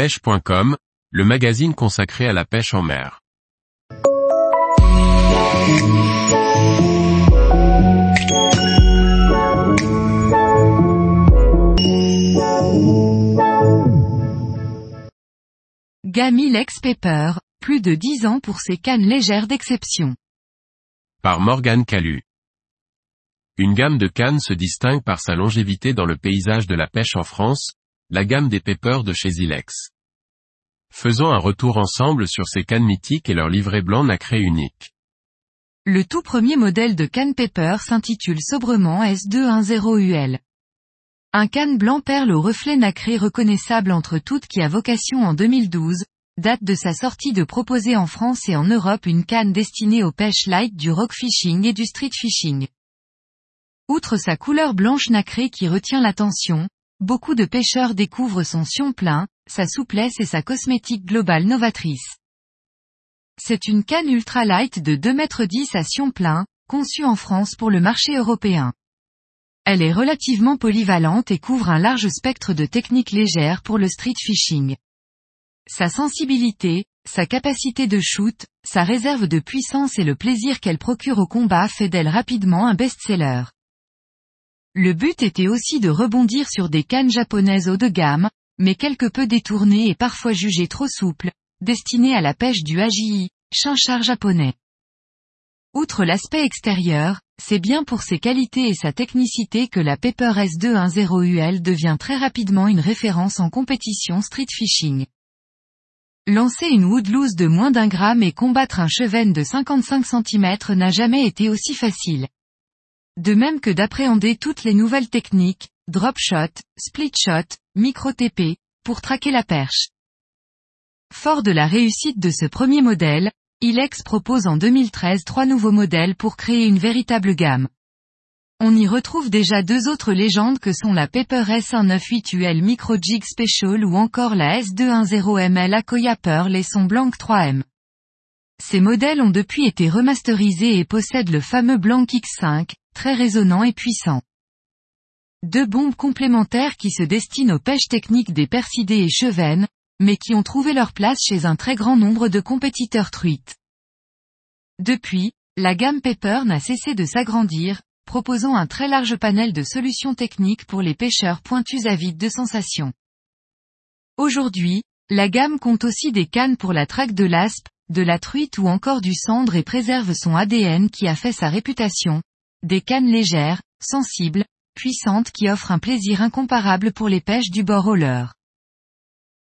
pêche.com, le magazine consacré à la pêche en mer. Gamilex Pepper, plus de 10 ans pour ses cannes légères d'exception. Par Morgane Calu. Une gamme de cannes se distingue par sa longévité dans le paysage de la pêche en France, la gamme des Peppers de chez Zilex. Faisons un retour ensemble sur ces cannes mythiques et leur livret blanc nacré unique. Le tout premier modèle de canne Pepper s'intitule sobrement S210UL. Un canne blanc perle au reflet nacré reconnaissable entre toutes qui a vocation en 2012, date de sa sortie de proposer en France et en Europe une canne destinée aux pêches light du rock fishing et du street fishing. Outre sa couleur blanche nacrée qui retient l'attention, beaucoup de pêcheurs découvrent son sion plein, sa souplesse et sa cosmétique globale novatrice. C'est une canne ultra light de 2 m 10 à sion plein, conçue en France pour le marché européen. Elle est relativement polyvalente et couvre un large spectre de techniques légères pour le street fishing. Sa sensibilité, sa capacité de shoot, sa réserve de puissance et le plaisir qu'elle procure au combat fait d'elle rapidement un best-seller. Le but était aussi de rebondir sur des cannes japonaises haut de gamme, mais quelque peu détournées et parfois jugées trop souples, destinées à la pêche du AJI, chinchard japonais. Outre l'aspect extérieur, c'est bien pour ses qualités et sa technicité que la Pepper S210UL devient très rapidement une référence en compétition street fishing. Lancer une woodlouse de moins d'un gramme et combattre un cheven de 55 cm n'a jamais été aussi facile. De même que d'appréhender toutes les nouvelles techniques, drop shot, split shot, micro TP, pour traquer la perche. Fort de la réussite de ce premier modèle, Ilex propose en 2013 trois nouveaux modèles pour créer une véritable gamme. On y retrouve déjà deux autres légendes que sont la Pepper S198UL Micro Jig Special ou encore la S210ML Akoya Pearl et son Blanc 3M. Ces modèles ont depuis été remasterisés et possèdent le fameux Blanc X5, très résonnant et puissant. Deux bombes complémentaires qui se destinent aux pêches techniques des persidés et chevennes, mais qui ont trouvé leur place chez un très grand nombre de compétiteurs truites. Depuis, la gamme Pepper n'a cessé de s'agrandir, proposant un très large panel de solutions techniques pour les pêcheurs pointus avides de sensations. Aujourd'hui, la gamme compte aussi des cannes pour la traque de l'aspe, de la truite ou encore du cendre et préserve son ADN qui a fait sa réputation. Des cannes légères, sensibles, puissantes qui offrent un plaisir incomparable pour les pêches du bord au.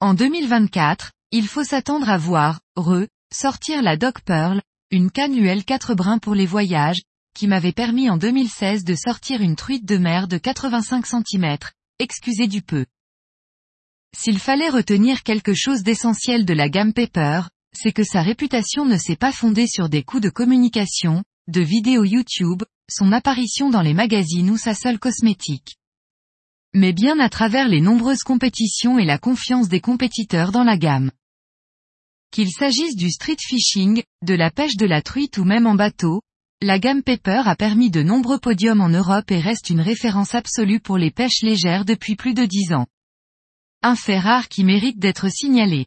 En 2024, il faut s'attendre à voir, re, sortir la Dog Pearl, une canne UL 4 brins pour les voyages, qui m'avait permis en 2016 de sortir une truite de mer de 85 cm, excusez du peu. S'il fallait retenir quelque chose d'essentiel de la gamme Pepper, c'est que sa réputation ne s'est pas fondée sur des coups de communication, de vidéos YouTube, son apparition dans les magazines ou sa seule cosmétique mais bien à travers les nombreuses compétitions et la confiance des compétiteurs dans la gamme. Qu'il s'agisse du street fishing, de la pêche de la truite ou même en bateau, la gamme Pepper a permis de nombreux podiums en Europe et reste une référence absolue pour les pêches légères depuis plus de dix ans. Un fait rare qui mérite d'être signalé.